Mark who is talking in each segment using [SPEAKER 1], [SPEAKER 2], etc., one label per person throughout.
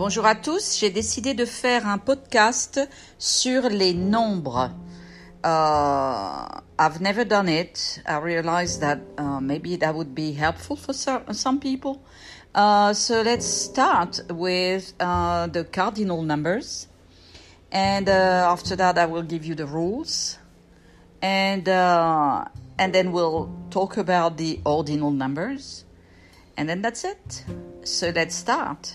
[SPEAKER 1] Bonjour à tous, j'ai décidé de faire un podcast sur les nombres. Uh, I've never done it. I realized that uh, maybe that would be helpful for some people. Uh, so let's start with uh, the cardinal numbers. And after that, I will give you the rules. And, and then we'll talk about the ordinal numbers. And then that's it. So let's start.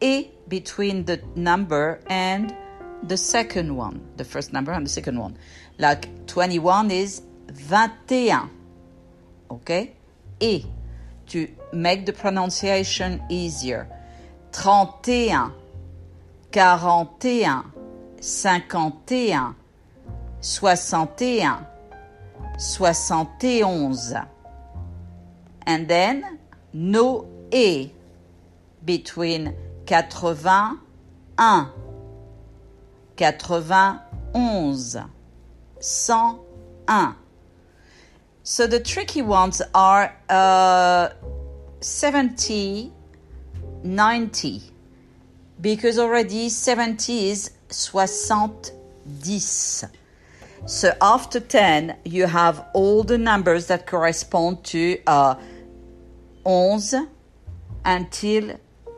[SPEAKER 1] et between the number and the second one, the first number and the second one. Like 21 is 21. Okay? Et to make the pronunciation easier. 31, 41, 51, 61, 71. And then no A between quatre 91, 101. So the tricky ones are uh, 70, 90, because already 70 is 70. So after 10, you have all the numbers that correspond to uh, 11 until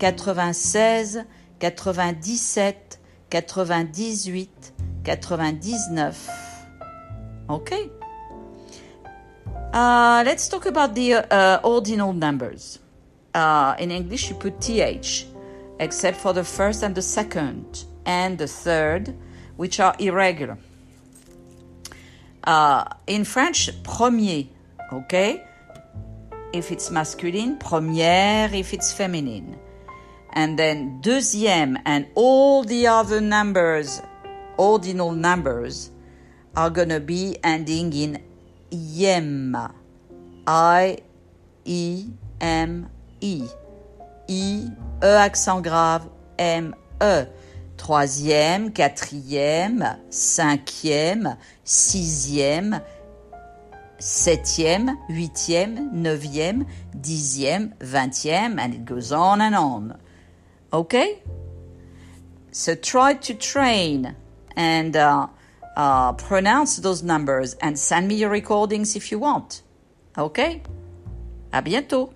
[SPEAKER 1] 96, 97, 98, 99. Okay. Uh, let's talk about the uh, ordinal numbers. Uh, in English, you put th, except for the first and the second and the third, which are irregular. Uh, in French, premier, okay? If it's masculine, première, if it's feminine. And then deuxième, and all the other numbers, ordinal numbers, are gonna be ending in yem. I, e M, e, I, e, e accent grave, M, E. Troisième, quatrième, cinquième, sixième, septième, huitième, neuvième, dixième, vingtième, and it goes on and on. Okay? So try to train and uh, uh, pronounce those numbers and send me your recordings if you want. Okay? À bientôt!